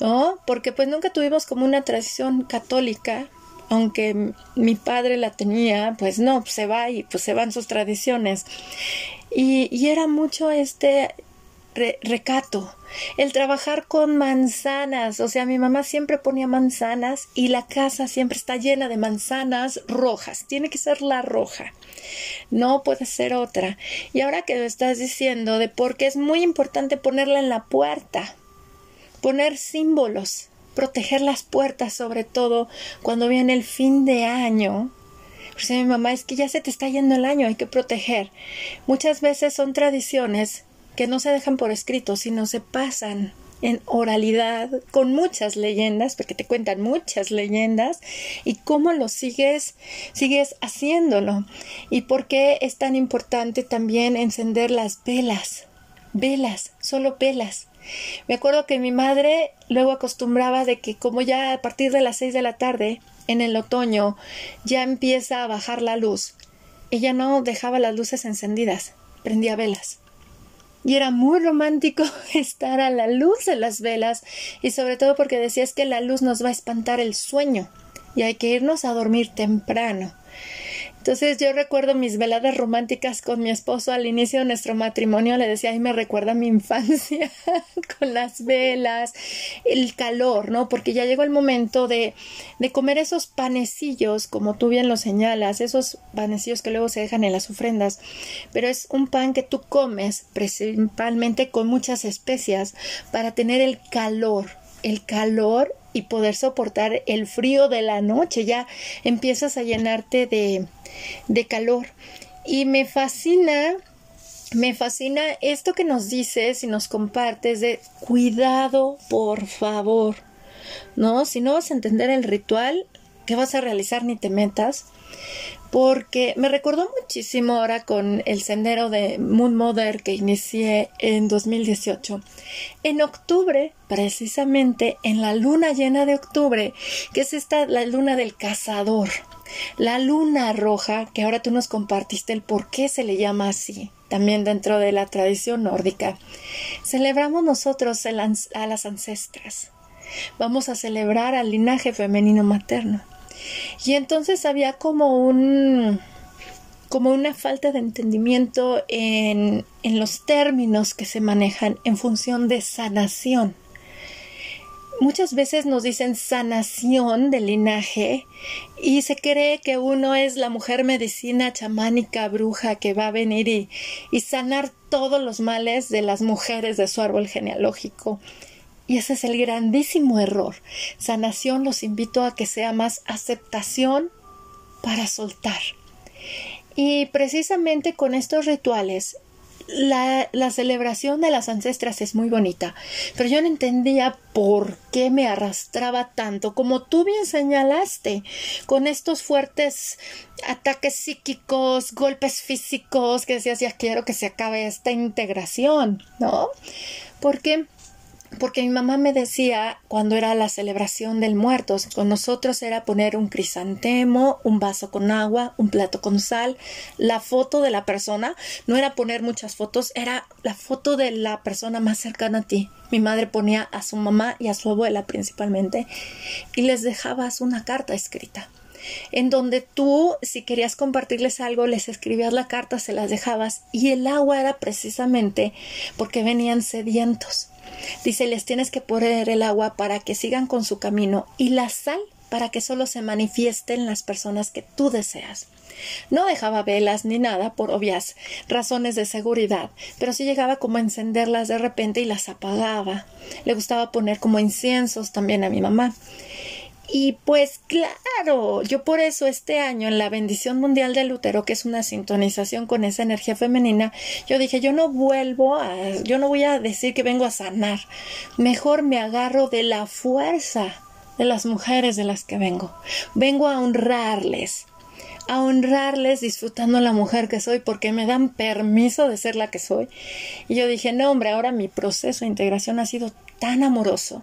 ¿no? Porque pues nunca tuvimos como una tradición católica, aunque mi padre la tenía, pues no, pues se va y pues se van sus tradiciones. Y, y era mucho este recato, el trabajar con manzanas, o sea, mi mamá siempre ponía manzanas y la casa siempre está llena de manzanas rojas, tiene que ser la roja, no puede ser otra. Y ahora que lo estás diciendo de por qué es muy importante ponerla en la puerta, poner símbolos, proteger las puertas, sobre todo cuando viene el fin de año, pues mi mamá, es que ya se te está yendo el año, hay que proteger. Muchas veces son tradiciones que no se dejan por escrito, sino se pasan en oralidad con muchas leyendas, porque te cuentan muchas leyendas, y cómo lo sigues, sigues haciéndolo. Y por qué es tan importante también encender las velas. Velas, solo velas. Me acuerdo que mi madre luego acostumbraba de que como ya a partir de las seis de la tarde en el otoño ya empieza a bajar la luz. Ella no dejaba las luces encendidas, prendía velas. Y era muy romántico [LAUGHS] estar a la luz de las velas y sobre todo porque decías que la luz nos va a espantar el sueño y hay que irnos a dormir temprano. Entonces yo recuerdo mis veladas románticas con mi esposo al inicio de nuestro matrimonio, le decía, ay, me recuerda mi infancia [LAUGHS] con las velas, el calor, ¿no? Porque ya llegó el momento de, de comer esos panecillos, como tú bien lo señalas, esos panecillos que luego se dejan en las ofrendas, pero es un pan que tú comes principalmente con muchas especias para tener el calor, el calor y poder soportar el frío de la noche. Ya empiezas a llenarte de, de calor. Y me fascina, me fascina esto que nos dices y nos compartes de cuidado, por favor. ¿No? Si no vas a entender el ritual que vas a realizar ni te metas, porque me recordó muchísimo ahora con el sendero de Moon Mother que inicié en 2018. En octubre, precisamente en la luna llena de octubre, que es esta la luna del cazador, la luna roja, que ahora tú nos compartiste el por qué se le llama así, también dentro de la tradición nórdica. Celebramos nosotros a las ancestras. Vamos a celebrar al linaje femenino materno. Y entonces había como un como una falta de entendimiento en, en los términos que se manejan en función de sanación. Muchas veces nos dicen sanación del linaje y se cree que uno es la mujer medicina chamánica bruja que va a venir y, y sanar todos los males de las mujeres de su árbol genealógico. Y ese es el grandísimo error. Sanación los invito a que sea más aceptación para soltar. Y precisamente con estos rituales, la, la, celebración de las ancestras es muy bonita, pero yo no entendía por qué me arrastraba tanto, como tú bien señalaste, con estos fuertes ataques psíquicos, golpes físicos, que decías, ya quiero que se acabe esta integración, ¿no? Porque porque mi mamá me decía cuando era la celebración del muerto, con nosotros era poner un crisantemo, un vaso con agua, un plato con sal, la foto de la persona, no era poner muchas fotos, era la foto de la persona más cercana a ti. Mi madre ponía a su mamá y a su abuela principalmente y les dejabas una carta escrita en donde tú, si querías compartirles algo, les escribías la carta, se las dejabas, y el agua era precisamente porque venían sedientos. Dice, les tienes que poner el agua para que sigan con su camino y la sal para que solo se manifiesten las personas que tú deseas. No dejaba velas ni nada por obvias razones de seguridad, pero sí llegaba como a encenderlas de repente y las apagaba. Le gustaba poner como inciensos también a mi mamá. Y pues claro, yo por eso este año en la bendición mundial del útero, que es una sintonización con esa energía femenina, yo dije, yo no vuelvo a, yo no voy a decir que vengo a sanar, mejor me agarro de la fuerza de las mujeres de las que vengo. Vengo a honrarles, a honrarles disfrutando la mujer que soy porque me dan permiso de ser la que soy. Y yo dije, no hombre, ahora mi proceso de integración ha sido tan amoroso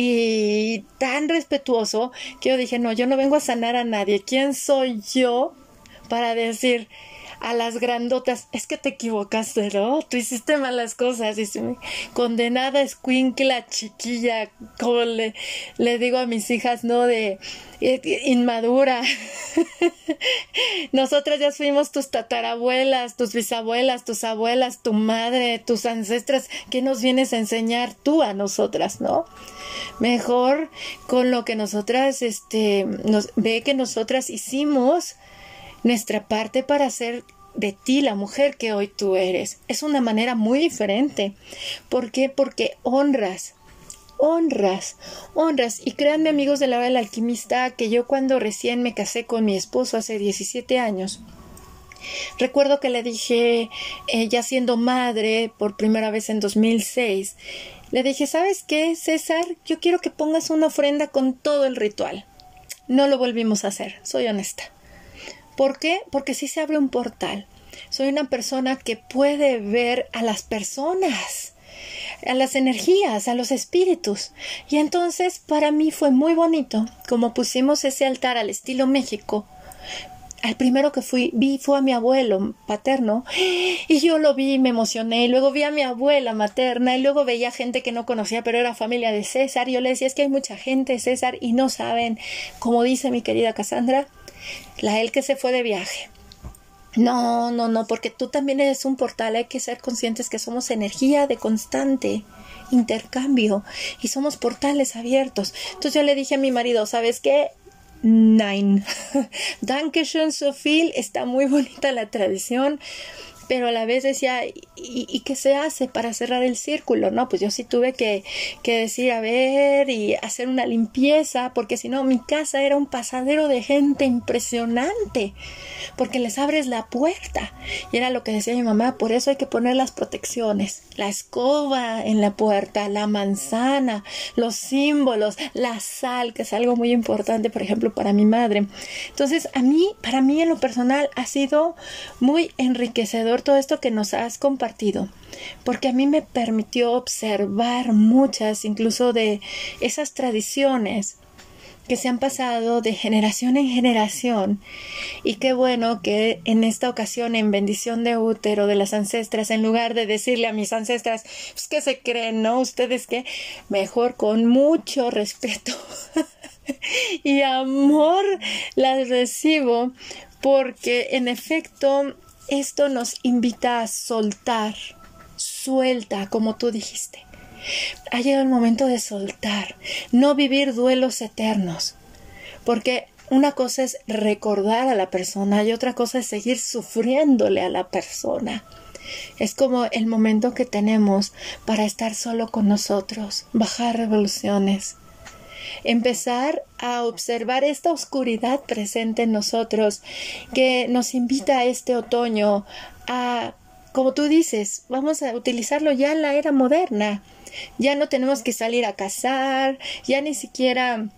y tan respetuoso que yo dije, no, yo no vengo a sanar a nadie. ¿Quién soy yo para decir a las grandotas, es que te equivocaste, ¿no? Tú hiciste malas cosas. Y condenada escuincla chiquilla, como le, le digo a mis hijas, ¿no? De, eh, inmadura. [LAUGHS] Nosotras ya fuimos tus tatarabuelas, tus bisabuelas, tus abuelas, tu madre, tus ancestras. ¿Qué nos vienes a enseñar tú a nosotras, no? Mejor con lo que nosotras, este, nos ve que nosotras hicimos nuestra parte para hacer de ti la mujer que hoy tú eres. Es una manera muy diferente. ¿Por qué? Porque honras, honras, honras. Y créanme amigos de la hora del alquimista que yo cuando recién me casé con mi esposo hace 17 años, recuerdo que le dije, eh, ya siendo madre por primera vez en 2006, le dije, ¿sabes qué, César? Yo quiero que pongas una ofrenda con todo el ritual. No lo volvimos a hacer, soy honesta. ¿Por qué? Porque si se abre un portal. Soy una persona que puede ver a las personas a las energías, a los espíritus. Y entonces para mí fue muy bonito, como pusimos ese altar al estilo México. Al primero que fui, vi fue a mi abuelo paterno y yo lo vi y me emocioné. Y luego vi a mi abuela materna y luego veía gente que no conocía, pero era familia de César. Y yo le decía, es que hay mucha gente, César, y no saben, como dice mi querida Cassandra, la él que se fue de viaje no, no, no, porque tú también eres un portal, hay que ser conscientes que somos energía de constante intercambio y somos portales abiertos. Entonces yo le dije a mi marido, ¿sabes qué? Nine. [LAUGHS] Dankeschön, Sophie, está muy bonita la tradición pero a la vez decía, ¿y, qué se hace para cerrar el círculo? No, pues yo sí tuve que, que decir, a ver, y hacer una limpieza, porque si no, mi casa era un pasadero de gente impresionante, porque les abres la puerta. Y era lo que decía mi mamá, por eso hay que poner las protecciones, la escoba en la puerta, la manzana, los símbolos, la sal, que es algo muy importante, por ejemplo, para mi madre. Entonces, a mí, para mí en lo personal, ha sido muy enriquecedor todo esto que nos has compartido, porque a mí me permitió observar muchas, incluso de esas tradiciones que se han pasado de generación en generación y qué bueno que en esta ocasión en bendición de útero de las ancestras en lugar de decirle a mis ancestras pues que se creen no ustedes que mejor con mucho respeto [LAUGHS] y amor las recibo porque en efecto esto nos invita a soltar, suelta, como tú dijiste. Ha llegado el momento de soltar, no vivir duelos eternos, porque una cosa es recordar a la persona y otra cosa es seguir sufriéndole a la persona. Es como el momento que tenemos para estar solo con nosotros, bajar revoluciones, empezar a observar esta oscuridad presente en nosotros que nos invita a este otoño a, como tú dices, vamos a utilizarlo ya en la era moderna. Ya no tenemos que salir a cazar, ya ni siquiera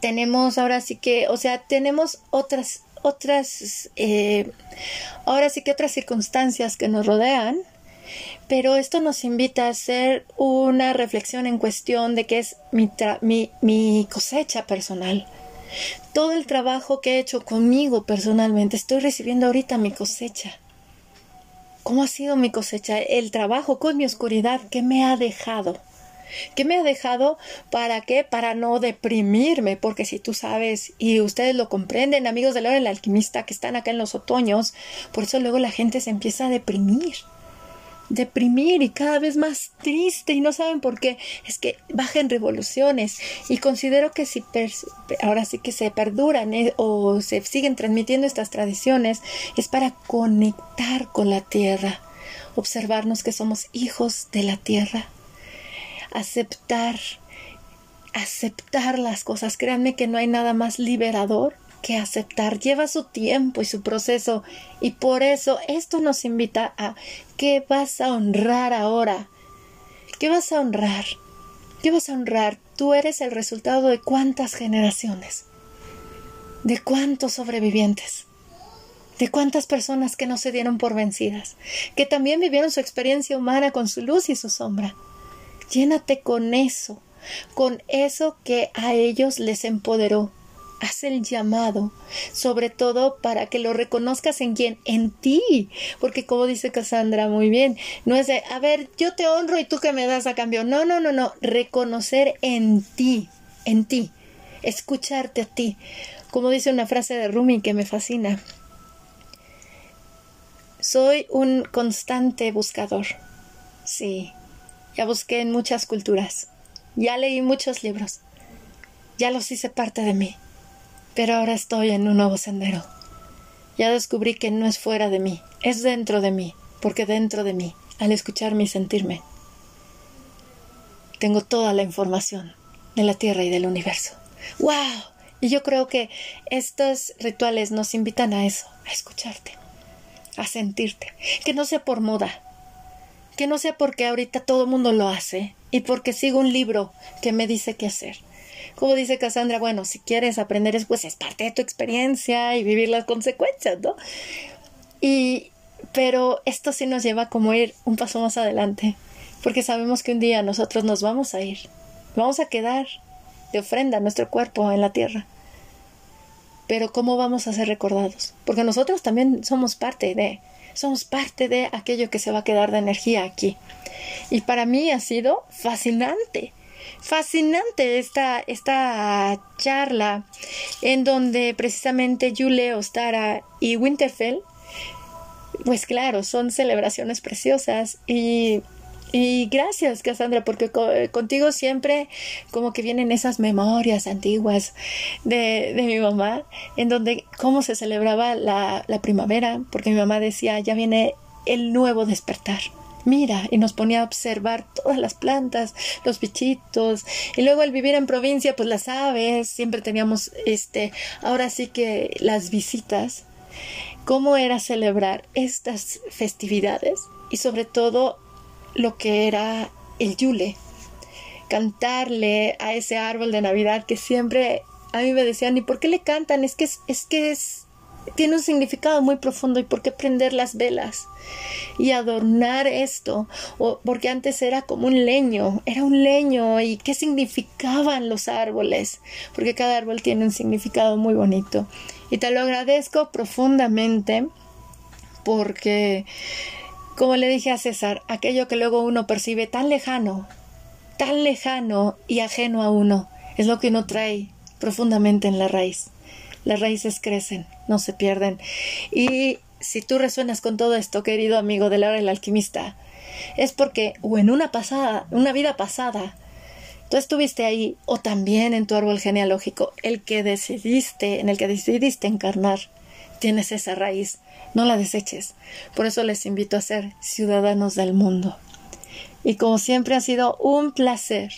tenemos ahora sí que, o sea, tenemos otras otras eh, ahora sí que otras circunstancias que nos rodean pero esto nos invita a hacer una reflexión en cuestión de qué es mi, mi, cosecha personal. Todo el trabajo que he hecho conmigo personalmente, estoy recibiendo ahorita mi cosecha. ¿Cómo ha sido mi cosecha? El trabajo con mi oscuridad, ¿qué me ha dejado? ¿Qué me ha dejado? ¿Para qué? Para no deprimirme, porque si tú sabes y ustedes lo comprenden, amigos de la hora del alquimista que están acá en los otoños, por eso luego la gente se empieza a deprimir deprimir y cada vez más triste y no saben por qué. Es que bajen revoluciones y considero que si ahora sí que se perduran eh, o se siguen transmitiendo estas tradiciones es para conectar con la tierra, observarnos que somos hijos de la tierra, aceptar, aceptar las cosas. Créanme que no hay nada más liberador que aceptar, lleva su tiempo y su proceso y por eso esto nos invita a ¿qué vas a honrar ahora? ¿Qué vas a honrar? ¿Qué vas a honrar? Tú eres el resultado de cuántas generaciones, de cuántos sobrevivientes, de cuántas personas que no se dieron por vencidas, que también vivieron su experiencia humana con su luz y su sombra. Llénate con eso, con eso que a ellos les empoderó, haz el llamado, sobre todo para que lo reconozcas en quién, en ti, porque como dice Cassandra muy bien, no es de, a ver, yo te honro y tú que me das a cambio, no, no, no, no, reconocer en ti, en ti, escucharte a ti, Como dice una frase de Rumi que me fascina, soy un constante buscador. Sí, ya busqué en muchas culturas, ya leí muchos libros, ya los hice parte de mí, pero ahora estoy en un nuevo sendero. Ya descubrí que no es fuera de mí, es dentro de mí, porque dentro de mí, al escucharme y sentirme, tengo toda la información de la Tierra y del universo. ¡Wow! Y yo creo que estos rituales nos invitan a eso, a escucharte, a sentirte, que no sea por moda, que no sea porque ahorita todo el mundo lo hace y porque sigo un libro que me dice qué hacer. Como dice Cassandra, bueno, si quieres aprender, pues es parte de tu experiencia y vivir las consecuencias, ¿no? Y, pero esto sí nos lleva como ir un paso más adelante, porque sabemos que un día nosotros nos vamos a ir, vamos a quedar de ofrenda nuestro cuerpo en la tierra. Pero ¿cómo vamos a ser recordados? Porque nosotros también somos parte de, somos parte de aquello que se va a quedar de energía aquí. Y para mí ha sido fascinante, fascinante esta, esta charla en donde precisamente Yule, Ostara y Winterfell, pues claro, son celebraciones preciosas y y gracias, Cassandra, porque contigo siempre como que vienen esas memorias antiguas de, de mi mamá, en donde cómo se celebraba la, la primavera, porque mi mamá decía, ya viene el nuevo despertar mira, y nos ponía a observar todas las plantas, los bichitos, y luego al vivir en provincia, pues las aves, siempre teníamos, este, ahora sí que las visitas, cómo era celebrar estas festividades y sobre todo lo que era el yule, cantarle a ese árbol de Navidad que siempre a mí me decían, ¿y por qué le cantan? Es que es, es que es tiene un significado muy profundo y por qué prender las velas y adornar esto o porque antes era como un leño era un leño y qué significaban los árboles porque cada árbol tiene un significado muy bonito y te lo agradezco profundamente porque como le dije a César, aquello que luego uno percibe tan lejano, tan lejano y ajeno a uno, es lo que uno trae profundamente en la raíz. Las raíces crecen, no se pierden. Y si tú resuenas con todo esto, querido amigo de Laura el alquimista, es porque o en una pasada, una vida pasada, tú estuviste ahí o también en tu árbol genealógico, el que decidiste, en el que decidiste encarnar, tienes esa raíz no la deseches. Por eso les invito a ser ciudadanos del mundo. Y como siempre ha sido un placer,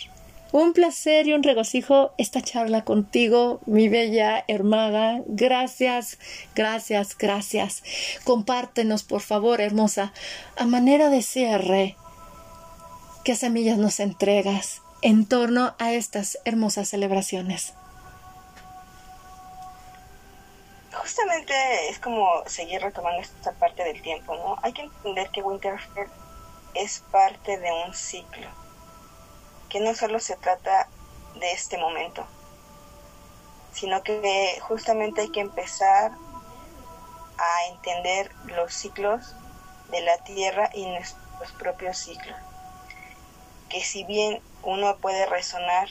un placer y un regocijo esta charla contigo, mi bella hermana. Gracias, gracias, gracias. Compártenos, por favor, hermosa, a manera de cierre, qué semillas nos entregas en torno a estas hermosas celebraciones. justamente es como seguir retomando esta parte del tiempo, ¿no? Hay que entender que Winterfell es parte de un ciclo, que no solo se trata de este momento, sino que justamente hay que empezar a entender los ciclos de la Tierra y nuestros propios ciclos. Que si bien uno puede resonar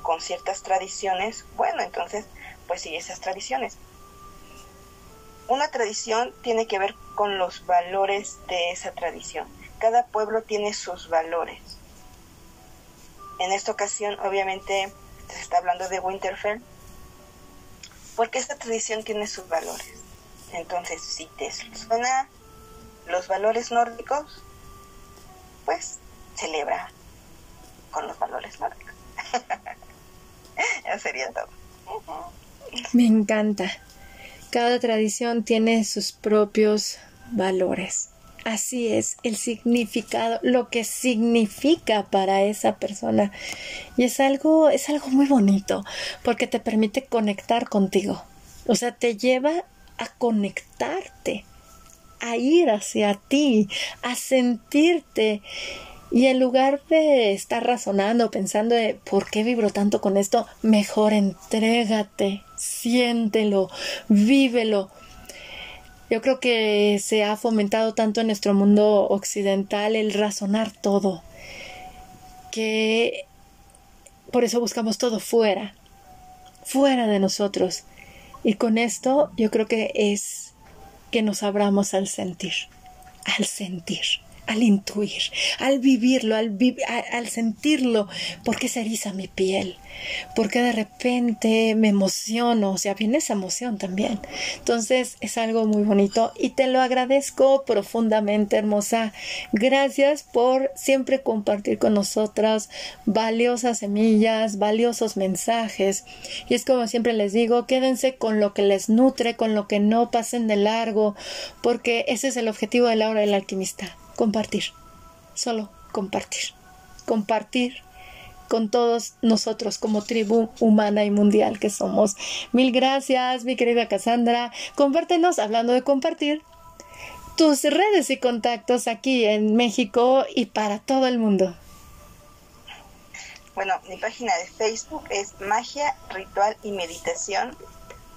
con ciertas tradiciones, bueno, entonces pues sigue esas tradiciones. Una tradición tiene que ver con los valores de esa tradición. Cada pueblo tiene sus valores. En esta ocasión, obviamente, se está hablando de Winterfell, porque esta tradición tiene sus valores. Entonces, si te suena los valores nórdicos, pues celebra con los valores nórdicos. [LAUGHS] sería todo. Me encanta. Cada tradición tiene sus propios valores. Así es, el significado, lo que significa para esa persona. Y es algo, es algo muy bonito, porque te permite conectar contigo. O sea, te lleva a conectarte, a ir hacia ti, a sentirte y en lugar de estar razonando, pensando de por qué vibro tanto con esto, mejor entrégate, siéntelo, vívelo. Yo creo que se ha fomentado tanto en nuestro mundo occidental el razonar todo, que por eso buscamos todo fuera. fuera de nosotros. Y con esto yo creo que es que nos abramos al sentir, al sentir al intuir, al vivirlo, al, al sentirlo, porque se eriza mi piel, porque de repente me emociono, o sea, viene esa emoción también. Entonces es algo muy bonito y te lo agradezco profundamente, hermosa. Gracias por siempre compartir con nosotras valiosas semillas, valiosos mensajes. Y es como siempre les digo, quédense con lo que les nutre, con lo que no pasen de largo, porque ese es el objetivo de la hora del alquimista compartir, solo compartir, compartir con todos nosotros como tribu humana y mundial que somos. Mil gracias, mi querida Cassandra. Compártenos, hablando de compartir, tus redes y contactos aquí en México y para todo el mundo. Bueno, mi página de Facebook es Magia, Ritual y Meditación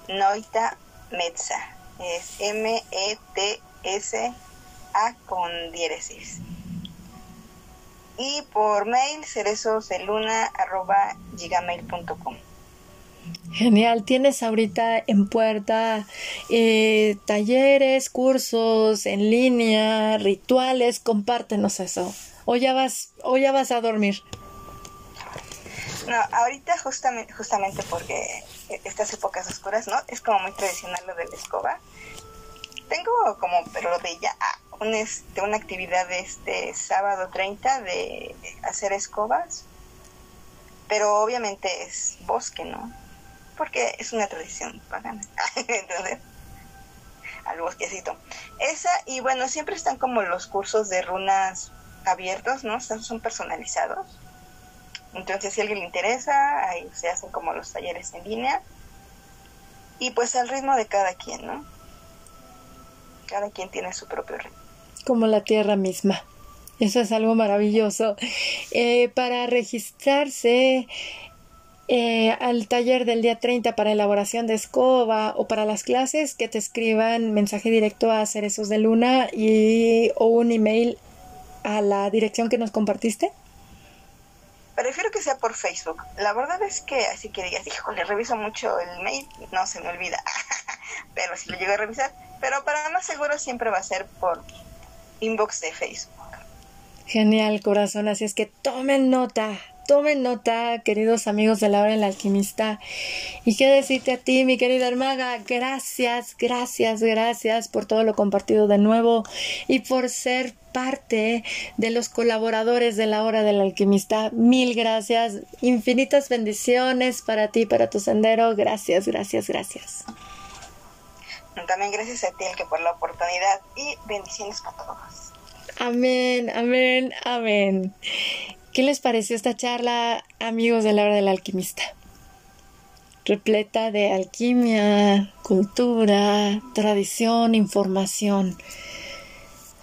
Noita Metza. Es M-E-T-S con diéresis. Y por mail cerezoseluna.gmail.com Genial, tienes ahorita en puerta eh, talleres, cursos en línea, rituales, compártenos eso. O ya vas, o ya vas a dormir. No, ahorita justamente, justamente porque estas épocas oscuras, ¿no? Es como muy tradicional lo de la escoba. Tengo como, pero de ya, este, una actividad este sábado 30 de hacer escobas, pero obviamente es bosque, ¿no? Porque es una tradición pagana. [LAUGHS] Entonces, al bosquecito. Esa, y bueno, siempre están como los cursos de runas abiertos, ¿no? Son personalizados. Entonces, si a alguien le interesa, ahí se hacen como los talleres en línea. Y pues al ritmo de cada quien, ¿no? Cada quien tiene su propio ritmo como la tierra misma. Eso es algo maravilloso. Eh, para registrarse eh, al taller del día 30 para elaboración de escoba o para las clases, que te escriban mensaje directo a Cerezos de Luna y, o un email a la dirección que nos compartiste. Prefiero que sea por Facebook. La verdad es que así que digas, híjole, reviso mucho el mail, no se me olvida. [LAUGHS] pero si lo llego a revisar. Pero para más seguro siempre va a ser por inbox de Facebook. Genial, corazón. Así es que tomen nota, tomen nota, queridos amigos de la hora del alquimista. Y qué decirte a ti, mi querida hermana, gracias, gracias, gracias por todo lo compartido de nuevo y por ser parte de los colaboradores de la hora del alquimista. Mil gracias, infinitas bendiciones para ti, para tu sendero. Gracias, gracias, gracias. También gracias a ti, el que por la oportunidad y bendiciones para todos. Amén, amén, amén. ¿Qué les pareció esta charla, amigos de la hora del alquimista? Repleta de alquimia, cultura, tradición, información.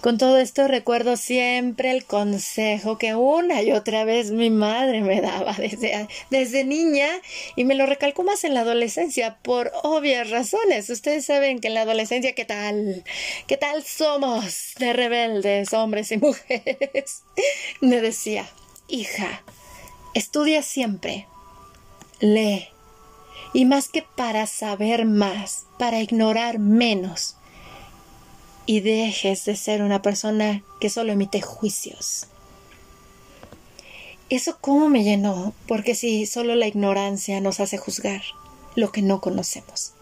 Con todo esto recuerdo siempre el consejo que una y otra vez mi madre me daba desde, desde niña y me lo recalcó más en la adolescencia por obvias razones. Ustedes saben que en la adolescencia qué tal, qué tal somos de rebeldes, hombres y mujeres. [LAUGHS] Me decía, hija, estudia siempre, lee, y más que para saber más, para ignorar menos y dejes de ser una persona que solo emite juicios. Eso cómo me llenó, porque si solo la ignorancia nos hace juzgar lo que no conocemos.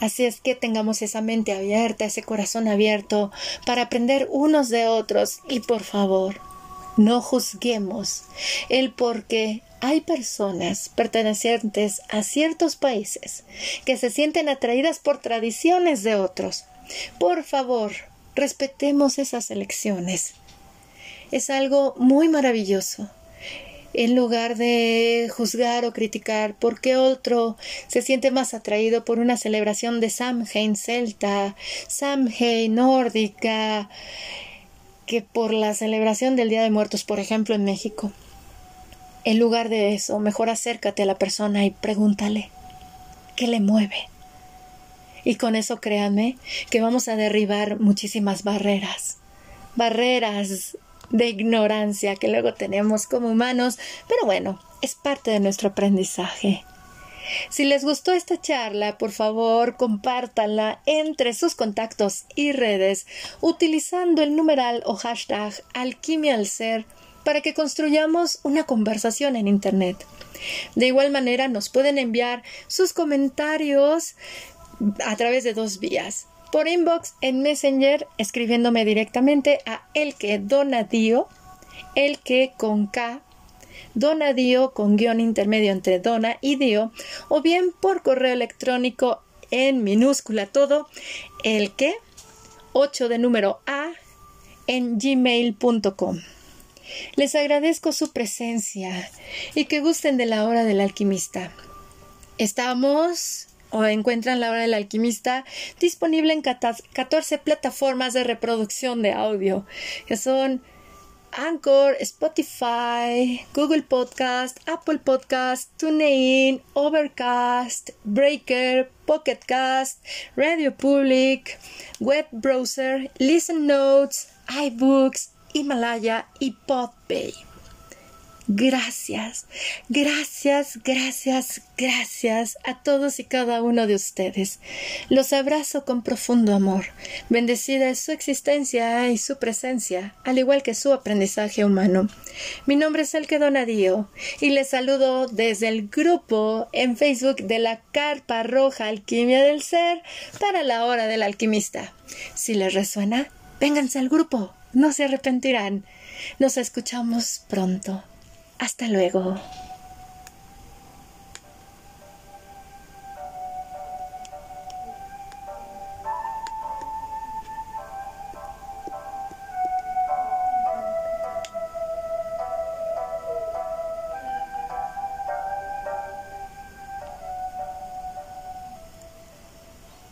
Así es que tengamos esa mente abierta, ese corazón abierto para aprender unos de otros y por favor, no juzguemos el por qué hay personas pertenecientes a ciertos países que se sienten atraídas por tradiciones de otros por favor, respetemos esas elecciones. Es algo muy maravilloso. En lugar de juzgar o criticar por qué otro se siente más atraído por una celebración de Samhain celta, Samhain nórdica, que por la celebración del Día de Muertos, por ejemplo, en México. En lugar de eso, mejor acércate a la persona y pregúntale qué le mueve. Y con eso créanme que vamos a derribar muchísimas barreras. Barreras de ignorancia que luego tenemos como humanos, pero bueno, es parte de nuestro aprendizaje. Si les gustó esta charla, por favor, compártanla entre sus contactos y redes utilizando el numeral o hashtag alquimia al ser para que construyamos una conversación en Internet. De igual manera, nos pueden enviar sus comentarios a través de dos vías. Por inbox en Messenger, escribiéndome directamente a el que donadío, el que con K, donadío con guion intermedio entre dona y dio, o bien por correo electrónico en minúscula todo, el que 8 de número A en gmail.com. Les agradezco su presencia y que gusten de la hora del alquimista. Estamos o encuentran la hora del alquimista disponible en 14 plataformas de reproducción de audio, que son Anchor, Spotify, Google Podcast, Apple Podcast, TuneIn, Overcast, Breaker, Pocket Cast, Radio Public, Web Browser, Listen Notes, iBooks, Himalaya y Podpay. Gracias, gracias, gracias, gracias a todos y cada uno de ustedes. Los abrazo con profundo amor. Bendecida es su existencia y su presencia, al igual que su aprendizaje humano. Mi nombre es Elke Donadío y les saludo desde el grupo en Facebook de la Carpa Roja Alquimia del Ser para la hora del alquimista. Si les resuena, vénganse al grupo, no se arrepentirán. Nos escuchamos pronto. Hasta luego.